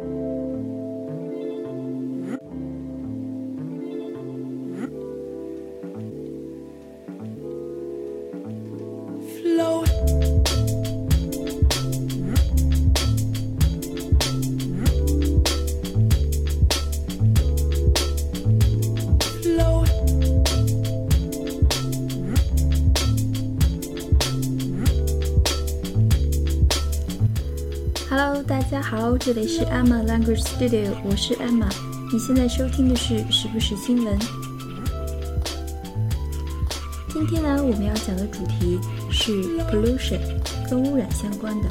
大这里是 Emma Language Studio，我是 Emma。你现在收听的是时不时新闻。今天呢，我们要讲的主题是 pollution，跟污染相关的。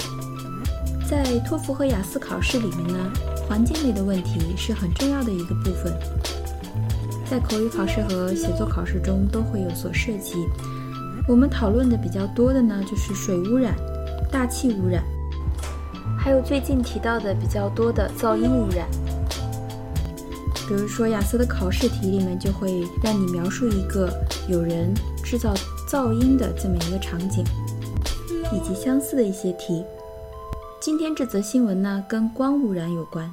在托福和雅思考试里面呢，环境类的问题是很重要的一个部分，在口语考试和写作考试中都会有所涉及。我们讨论的比较多的呢，就是水污染、大气污染。还有最近提到的比较多的噪音污染，比如说雅思的考试题里面就会让你描述一个有人制造噪音的这么一个场景，以及相似的一些题。今天这则新闻呢跟光污染有关，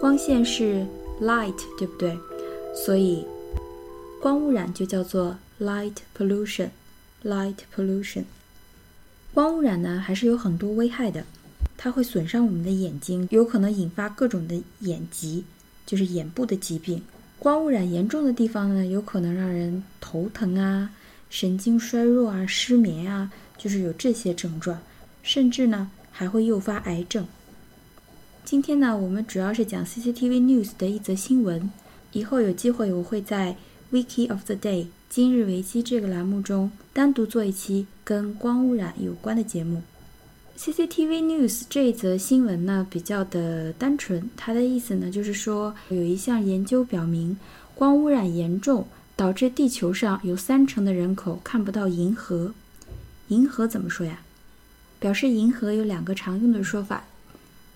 光线是 light，对不对？所以光污染就叫做 light pollution，light pollution。光污染呢还是有很多危害的。它会损伤我们的眼睛，有可能引发各种的眼疾，就是眼部的疾病。光污染严重的地方呢，有可能让人头疼啊、神经衰弱啊、失眠啊，就是有这些症状，甚至呢还会诱发癌症。今天呢，我们主要是讲 CCTV News 的一则新闻。以后有机会，我会在 Wiki of the Day 今日维基这个栏目中单独做一期跟光污染有关的节目。CCTV News 这一则新闻呢比较的单纯，它的意思呢就是说有一项研究表明，光污染严重导致地球上有三成的人口看不到银河。银河怎么说呀？表示银河有两个常用的说法。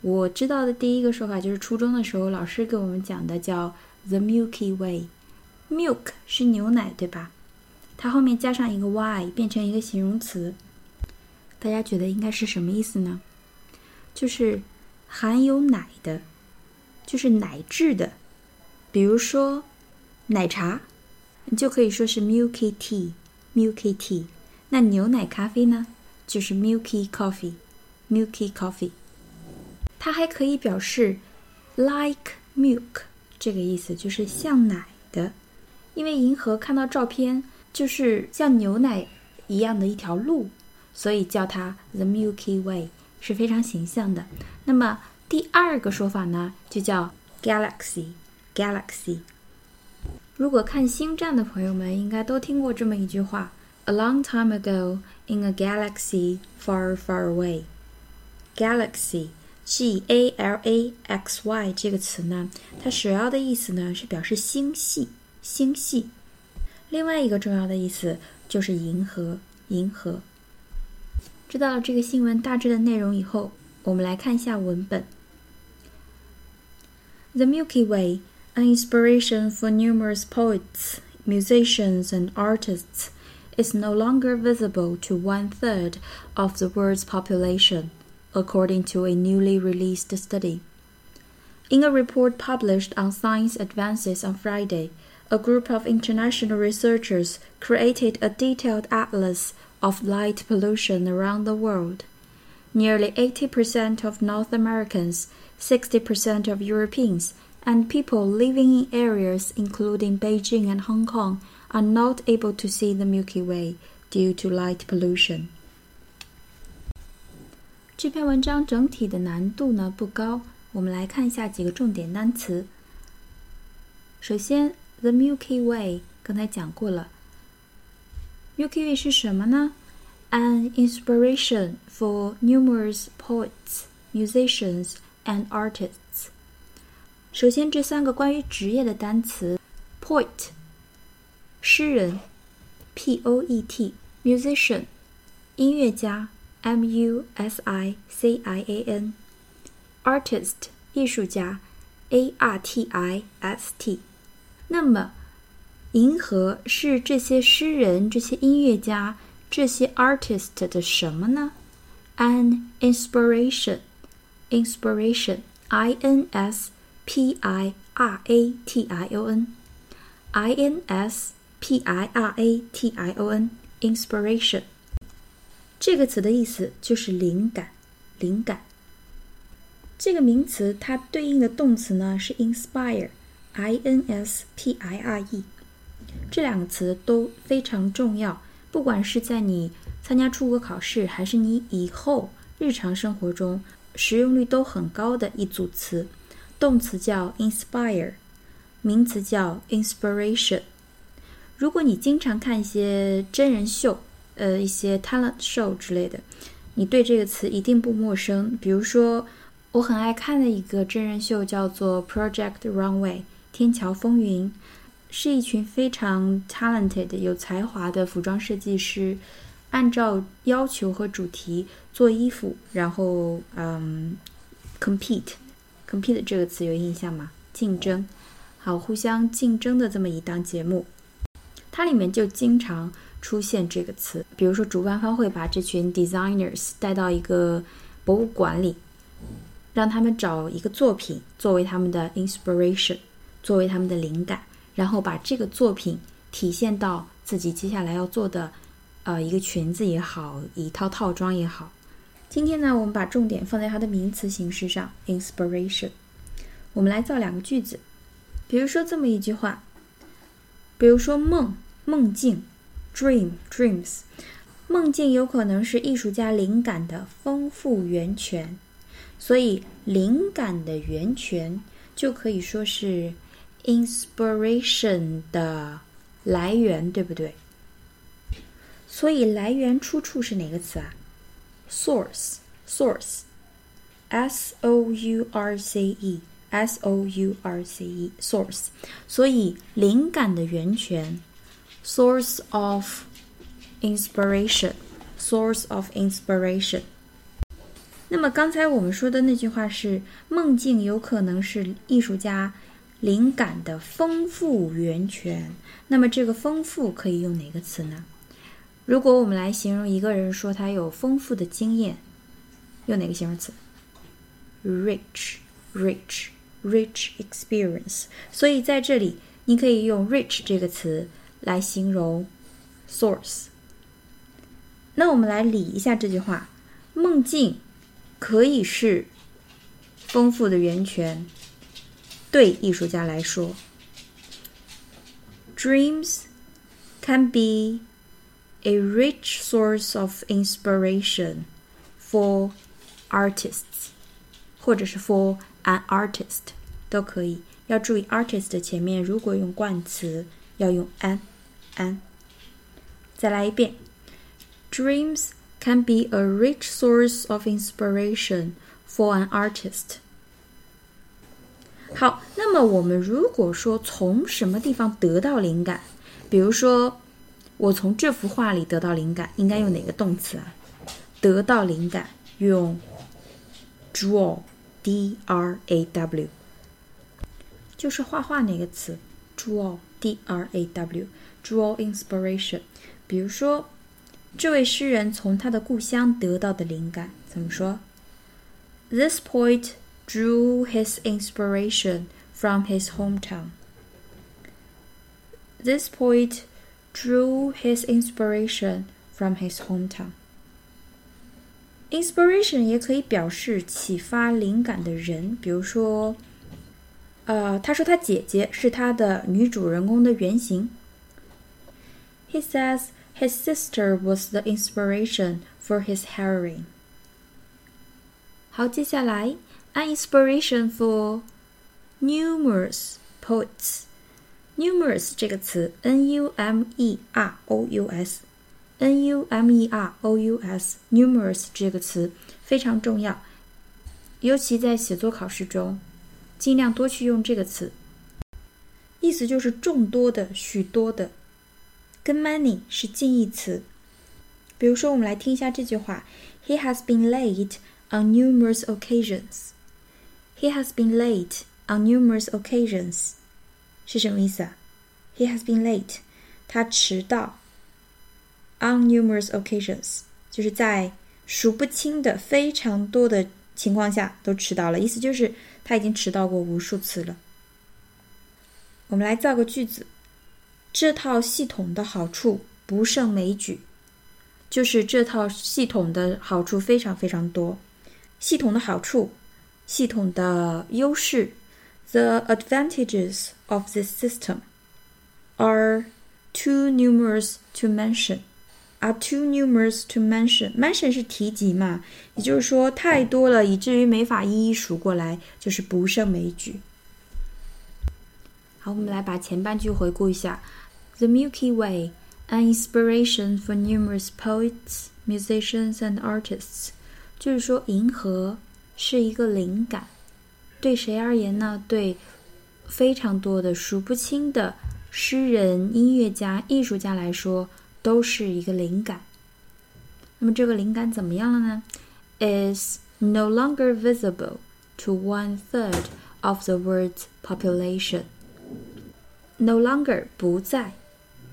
我知道的第一个说法就是初中的时候老师给我们讲的，叫 The Milky Way。Milk 是牛奶，对吧？它后面加上一个 y，变成一个形容词。大家觉得应该是什么意思呢？就是含有奶的，就是奶制的，比如说奶茶，你就可以说是 milky tea，milky tea。那牛奶咖啡呢，就是 milky coffee，milky coffee。它还可以表示 like milk 这个意思，就是像奶的。因为银河看到照片，就是像牛奶一样的一条路。所以叫它 The Milky Way 是非常形象的。那么第二个说法呢，就叫 Galaxy，Galaxy。如果看星战的朋友们应该都听过这么一句话：A long time ago in a galaxy far, far away。Galaxy，G-A-L-A-X-Y 这个词呢，它首要的意思呢是表示星系，星系。另外一个重要的意思就是银河，银河。知道了这个新闻大致的内容以后，我们来看一下文本。The Milky Way, an inspiration for numerous poets, musicians, and artists, is no longer visible to one third of the world's population, according to a newly released study. In a report published on Science Advances on Friday, a group of international researchers created a detailed atlas of light pollution around the world. Nearly 80% of North Americans, 60% of Europeans, and people living in areas including Beijing and Hong Kong are not able to see the Milky Way due to light pollution. 这篇文章整体的难度呢不高，我们来看一下几个重点单词。首先，the Milky Way 刚才讲过了 ，Milky Way 是什么呢？An inspiration for numerous poets, musicians, and artists。首先，这三个关于职业的单词：poet，诗人；P-O-E-T，musician，音乐家；M-U-S-I-C-I-A-N；artist，艺术家；A-R-T-I-S-T。那么 银河是这些诗人、这些音乐家、这些 artist 的什么呢？An inspiration, inspiration,，I N S P I R A T I O N，I N S P I R A T I O N，inspiration。这个词的意思就是灵感，灵感。这个名词它对应的动词呢是 inspire，I N S P I R E。这两个词都非常重要，不管是在你参加出国考试，还是你以后日常生活中实用率都很高的一组词。动词叫 inspire，名词叫 inspiration。如果你经常看一些真人秀，呃，一些 talent show 之类的，你对这个词一定不陌生。比如说，我很爱看的一个真人秀叫做 Project Runway，天桥风云。是一群非常 talented 有才华的服装设计师，按照要求和主题做衣服，然后嗯，compete，compete 这个词有印象吗？竞争，好，互相竞争的这么一档节目，它里面就经常出现这个词。比如说，主办方会把这群 designers 带到一个博物馆里，让他们找一个作品作为他们的 inspiration，作为他们的灵感。然后把这个作品体现到自己接下来要做的，呃，一个裙子也好，一套套装也好。今天呢，我们把重点放在它的名词形式上，inspiration。我们来造两个句子，比如说这么一句话，比如说梦，梦境，dream，dreams，梦境有可能是艺术家灵感的丰富源泉，所以灵感的源泉就可以说是。Inspiration 的来源对不对？所以来源出处是哪个词啊？source，source，s o u r c e，s o u r c e，source。所以灵感的源泉，source of inspiration，source of inspiration。那么刚才我们说的那句话是梦境有可能是艺术家。灵感的丰富源泉，那么这个丰富可以用哪个词呢？如果我们来形容一个人，说他有丰富的经验，用哪个形容词？rich，rich，rich experience。所以在这里，你可以用 rich 这个词来形容 source。那我们来理一下这句话：梦境可以是丰富的源泉。对艺术家来说，dreams can be a rich source of inspiration for artists，或者是 for an artist 都可以。要注意，artist 前面如果用冠词要用 an an。再来一遍，dreams can be a rich source of inspiration for an artist。 好，那么我们如果说从什么地方得到灵感，比如说我从这幅画里得到灵感，应该用哪个动词啊？得到灵感用 draw，d r a w，就是画画那个词，draw，d r a w，draw inspiration。比如说，这位诗人从他的故乡得到的灵感怎么说？This poet drew his inspiration from his hometown. This poet drew his inspiration from his hometown. Inspiration 也可以表示启发灵感的人，比如说，呃，他说他姐姐是他的女主人公的原型。He says his sister was the inspiration for his heroine. 好，接下来 an inspiration for numerous poets. Numerous 这个词，n u m e r o u s，n u m e r o u s，numerous 这个词非常重要，尤其在写作考试中，尽量多去用这个词，意思就是众多的、许多的，跟 many 是近义词。比如说，我们来听一下这句话：He has been late on numerous occasions. He has been late on numerous occasions，是什么意思啊？He has been late，他迟到。On numerous occasions，就是在数不清的、非常多的情况下都迟到了。意思就是他已经迟到过无数次了。我们来造个句子，这套系统的好处不胜枚举，就是这套系统的好处非常非常多。系统的好处，系统的优势，the advantages of this system are too numerous to mention. Are too numerous to mention. Mention 是提及嘛，也就是说太多了，以至于没法一一数过来，就是不胜枚举。好，我们来把前半句回顾一下：The Milky Way, an inspiration for numerous poets, musicians, and artists. 就是说，银河 是一个灵感，对谁而言呢？对非常多的数不清的诗人、音乐家、艺术家来说。都是一个灵感。那么这个灵感怎么样了呢？Is no longer visible to one third of the world's population. No longer 不在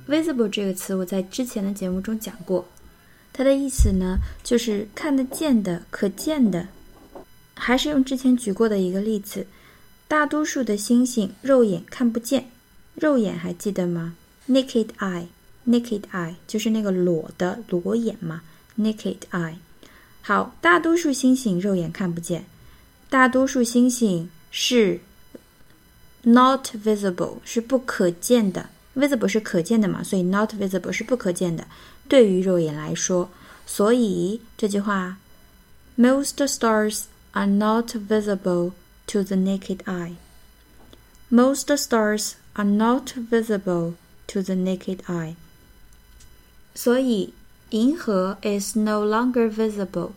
，visible 这个词我在之前的节目中讲过，它的意思呢就是看得见的、可见的。还是用之前举过的一个例子，大多数的星星肉眼看不见，肉眼还记得吗？Naked eye。Naked eye 就是那个裸的裸眼嘛，Naked eye。好，大多数星星肉眼看不见，大多数星星是 not visible，是不可见的。Visible 是可见的嘛，所以 not visible 是不可见的，对于肉眼来说。所以这句话，Most stars are not visible to the naked eye. Most stars are not visible to the naked eye. 所以，银河 is no longer visible，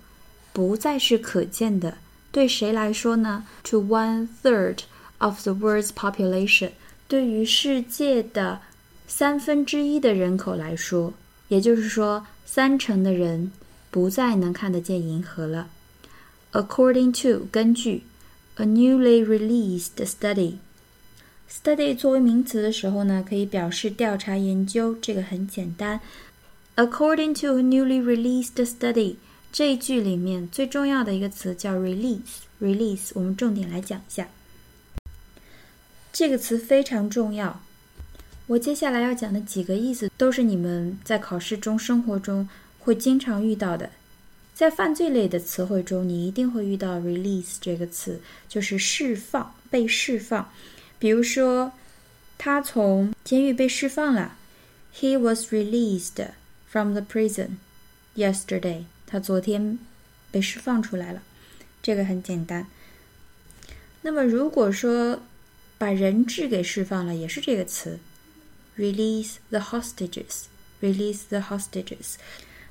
不再是可见的。对谁来说呢？To one third of the world's population，对于世界的三分之一的人口来说，也就是说，三成的人不再能看得见银河了。 According to，根据 a newly released study，study 作为名词的时候呢，可以表示调查研究，这个很简单。According to a newly released study，这一句里面最重要的一个词叫 release。release，我们重点来讲一下。这个词非常重要。我接下来要讲的几个意思，都是你们在考试中、生活中会经常遇到的。在犯罪类的词汇中，你一定会遇到 release 这个词，就是释放、被释放。比如说，他从监狱被释放了，He was released。From the prison yesterday，他昨天被释放出来了，这个很简单。那么如果说把人质给释放了，也是这个词，release the hostages，release the hostages。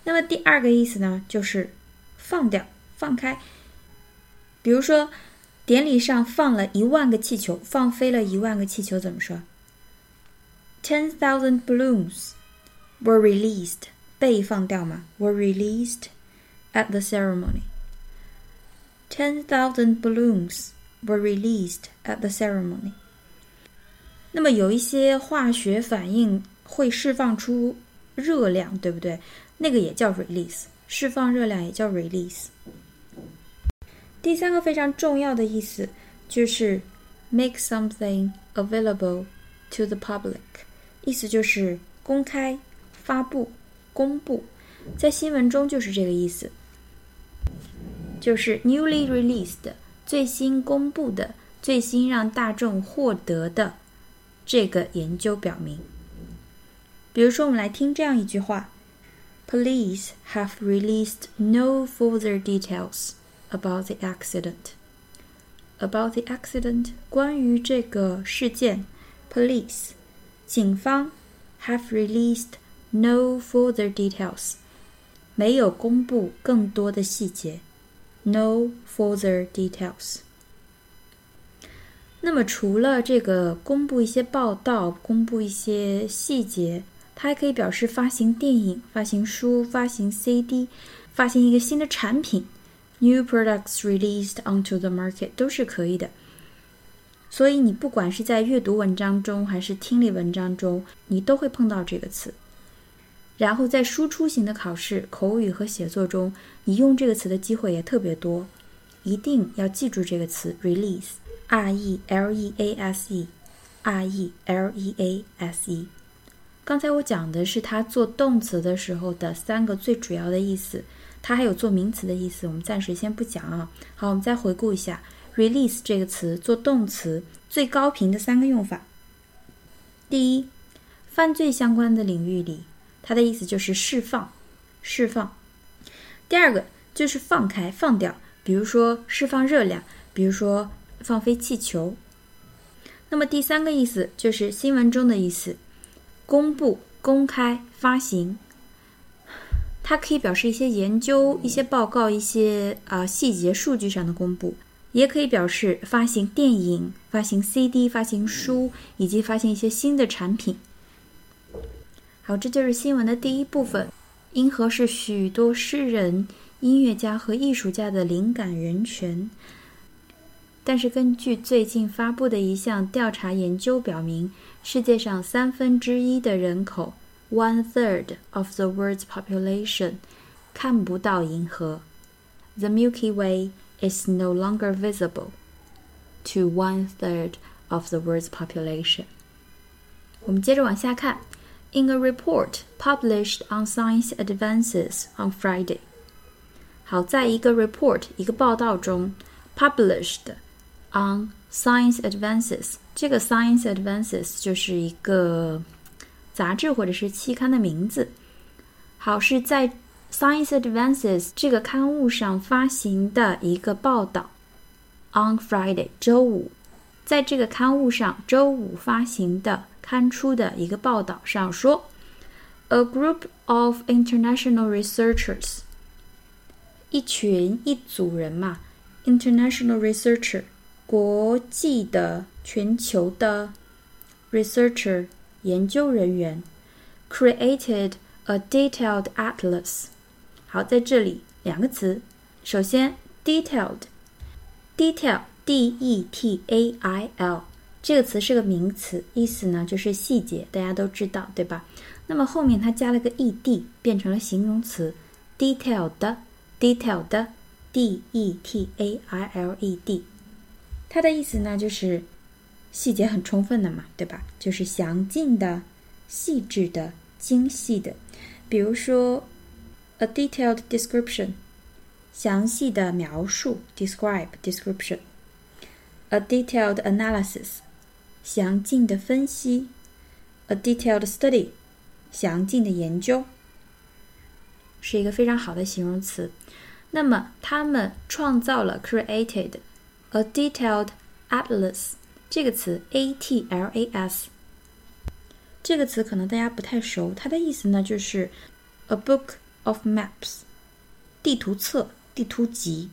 那么第二个意思呢，就是放掉、放开。比如说典礼上放了一万个气球，放飞了一万个气球，怎么说？Ten thousand balloons。were released 被放掉嘛？were released at the ceremony. Ten thousand balloons were released at the ceremony. 那么有一些化学反应会释放出热量，对不对？那个也叫 release，释放热量也叫 release。第三个非常重要的意思就是 make something available to the public，意思就是公开。发布、公布，在新闻中就是这个意思，就是 newly released 最新公布的、最新让大众获得的这个研究表明。比如说，我们来听这样一句话 ：Police have released no further details about the accident. About the accident，关于这个事件，police 警方 have released No further details，没有公布更多的细节。No further details。那么除了这个公布一些报道、公布一些细节， 它还可以表示发行电影、发行书、发行 CD、发行一个新的产品。New products released onto the market 都是可以的。所以你不管是在阅读文章中还是听力文章中，你都会碰到这个词。然后在输出型的考试、口语和写作中，你用这个词的机会也特别多，一定要记住这个词 release。R E L E A S E，R E L E A S E。刚才我讲的是它做动词的时候的三个最主要的意思，它还有做名词的意思，我们暂时先不讲啊。好，我们再回顾一下 “release” 这个词做动词最高频的三个用法。第一，犯罪相关的领域里，它的意思就是释放、释放。第二个就是放开、放掉，比如说释放热量，比如说放飞气球。那么第三个意思就是新闻中的意思。公布、公开、发行，它可以表示一些研究、一些报告、一些啊细节数据上的公布，也可以表示发行电影、发行 CD、发行书，以及发行一些新的产品。好，这就是新闻的第一部分。银河是许多诗人、音乐家和艺术家的灵感源泉。但是，根据最近发布的一项调查研究表明，世界上三分之一的人口 （one third of the world's population） 看不到银河。The Milky Way is no longer visible to one third of the world's population。我们接着往下看。In a report published on Science Advances on Friday，好，在一个 report 一个报道中，published。On Science Advances， 这个 Science Advances 就是一个杂志或者是期刊的名字。好，是在 Science Advances 这个刊物上发行的一个报道。On Friday，周五，在这个刊物上周五发行的刊出的一个报道上说，A group of international researchers，一群一组人嘛，international researcher。国际的、全球的 researcher 研究人员 created a detailed atlas。好，在这里两个词，首先 detailed，detail d e t a i l 这个词是个名词，意思呢就是细节，大家都知道对吧？那么后面它加了个 e d，变成了形容词 detailed，detailed，d e t a i l e d。它的意思呢，就是细节很充分的嘛，对吧？就是详尽的、细致的、精细的。比如说，a detailed description，详细的描述；describe description，a detailed analysis，详尽的分析；a detailed study，详尽的研究，是一个非常好的形容词。那么，他们创造了 created。A detailed atlas 这个词，a t l a s 这个词可能大家不太熟，它的意思呢就是 a book of maps 地图册、地图集。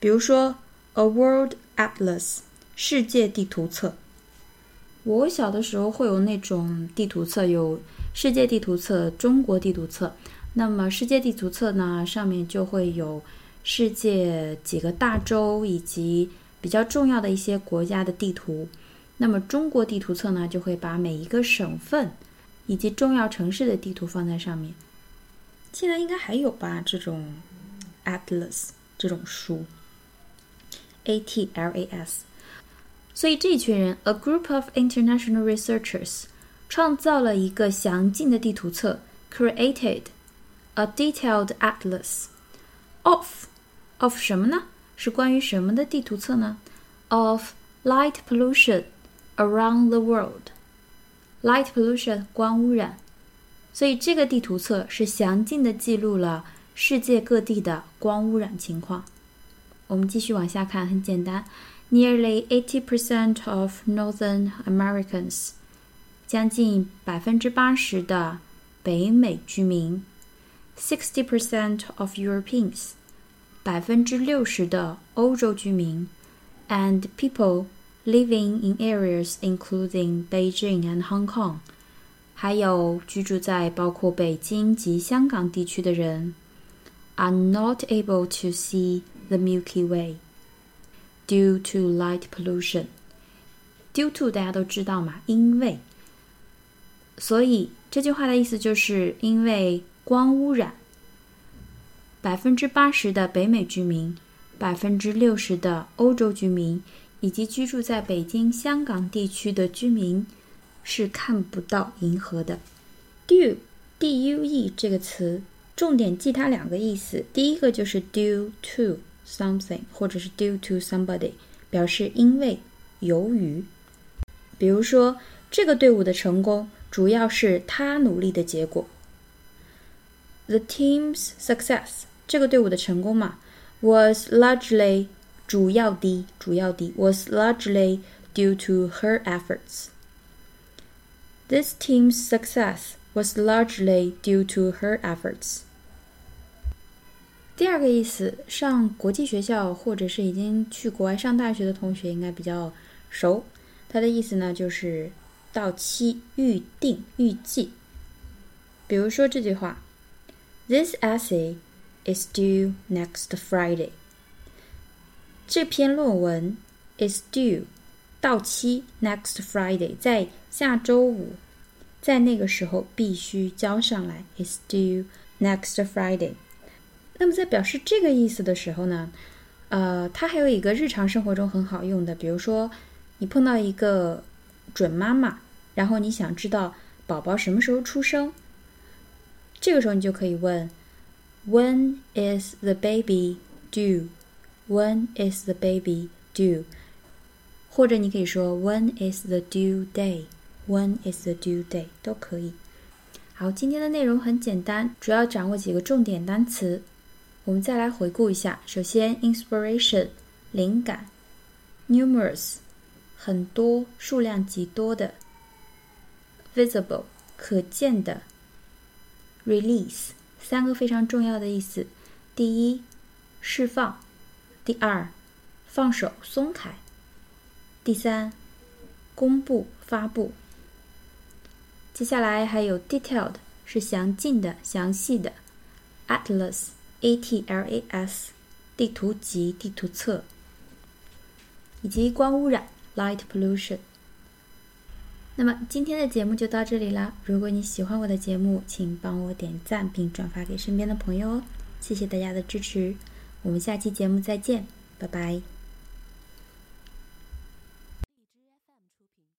比如说 a world atlas 世界地图册。我小的时候会有那种地图册，有世界地图册、中国地图册。那么世界地图册呢，上面就会有。世界几个大洲以及比较重要的一些国家的地图，那么中国地图册呢，就会把每一个省份以及重要城市的地图放在上面。现在应该还有吧？这种 atlas 这种书，a t l a s。所以这群人，a group of international researchers，创造了一个详尽的地图册，created a detailed atlas of。of 什么呢？是关于什么的地图册呢？Of light pollution around the world. Light pollution 光污染，所以这个地图册是详尽的记录了世界各地的光污染情况。我们继续往下看，很简单。Nearly eighty percent of Northern Americans，将近百分之八十的北美居民；sixty percent of Europeans。 百分之六十的欧洲居民，and people living in areas including Beijing and Hong Kong，还有居住在包括北京及香港地区的人，are not able to see the Milky Way due to light pollution. Due to 大家都知道嘛，因为，所以这句话的意思就是因为光污染。 百分之八十的北美居民，百分之六十的欧洲居民，以及居住在北京、香港地区的居民是看不到银河的。due d u e 这个词，重点记它两个意思。第一个就是 due to something，或者是 due to somebody，表示因为、由于。比如说，这个队伍的成功主要是他努力的结果。The team's success，这个队伍的成功嘛，was largely 主要的主要的 was largely due to her efforts. This team's success was largely due to her efforts. 第二个意思，上国际学校或者是已经去国外上大学的同学应该比较熟。它的意思呢，就是到期、预定、预计。比如说这句话：This essay is due next Friday. 这篇论文 is due 到期 next Friday，在下周五，在那个时候必须交上来 is due next Friday。那么在表示这个意思的时候呢，呃，它还有一个日常生活中很好用的，比如说你碰到一个准妈妈，然后你想知道宝宝什么时候出生，这个时候你就可以问 ：When is the baby due？When is the baby due？或者你可以说 When is the due day？When is the due day？都可以。好，今天的内容很简单，主要掌握几个重点单词。我们再来回顾一下。首先，inspiration，灵感；numerous，很多，数量极多的；visible，可见的；release， 三个非常重要的意思：第一，释放。第二，放手松开；第三，公布发布。接下来还有 detailed，是详尽的、详细的；atlas，a t l a s，地图集、地图册；以及光污染 light pollution。那么今天的节目就到这里了！如果你喜欢我的节目，请帮我点赞并转发给身边的朋友哦，谢谢大家的支持。我们下期节目再见，拜拜。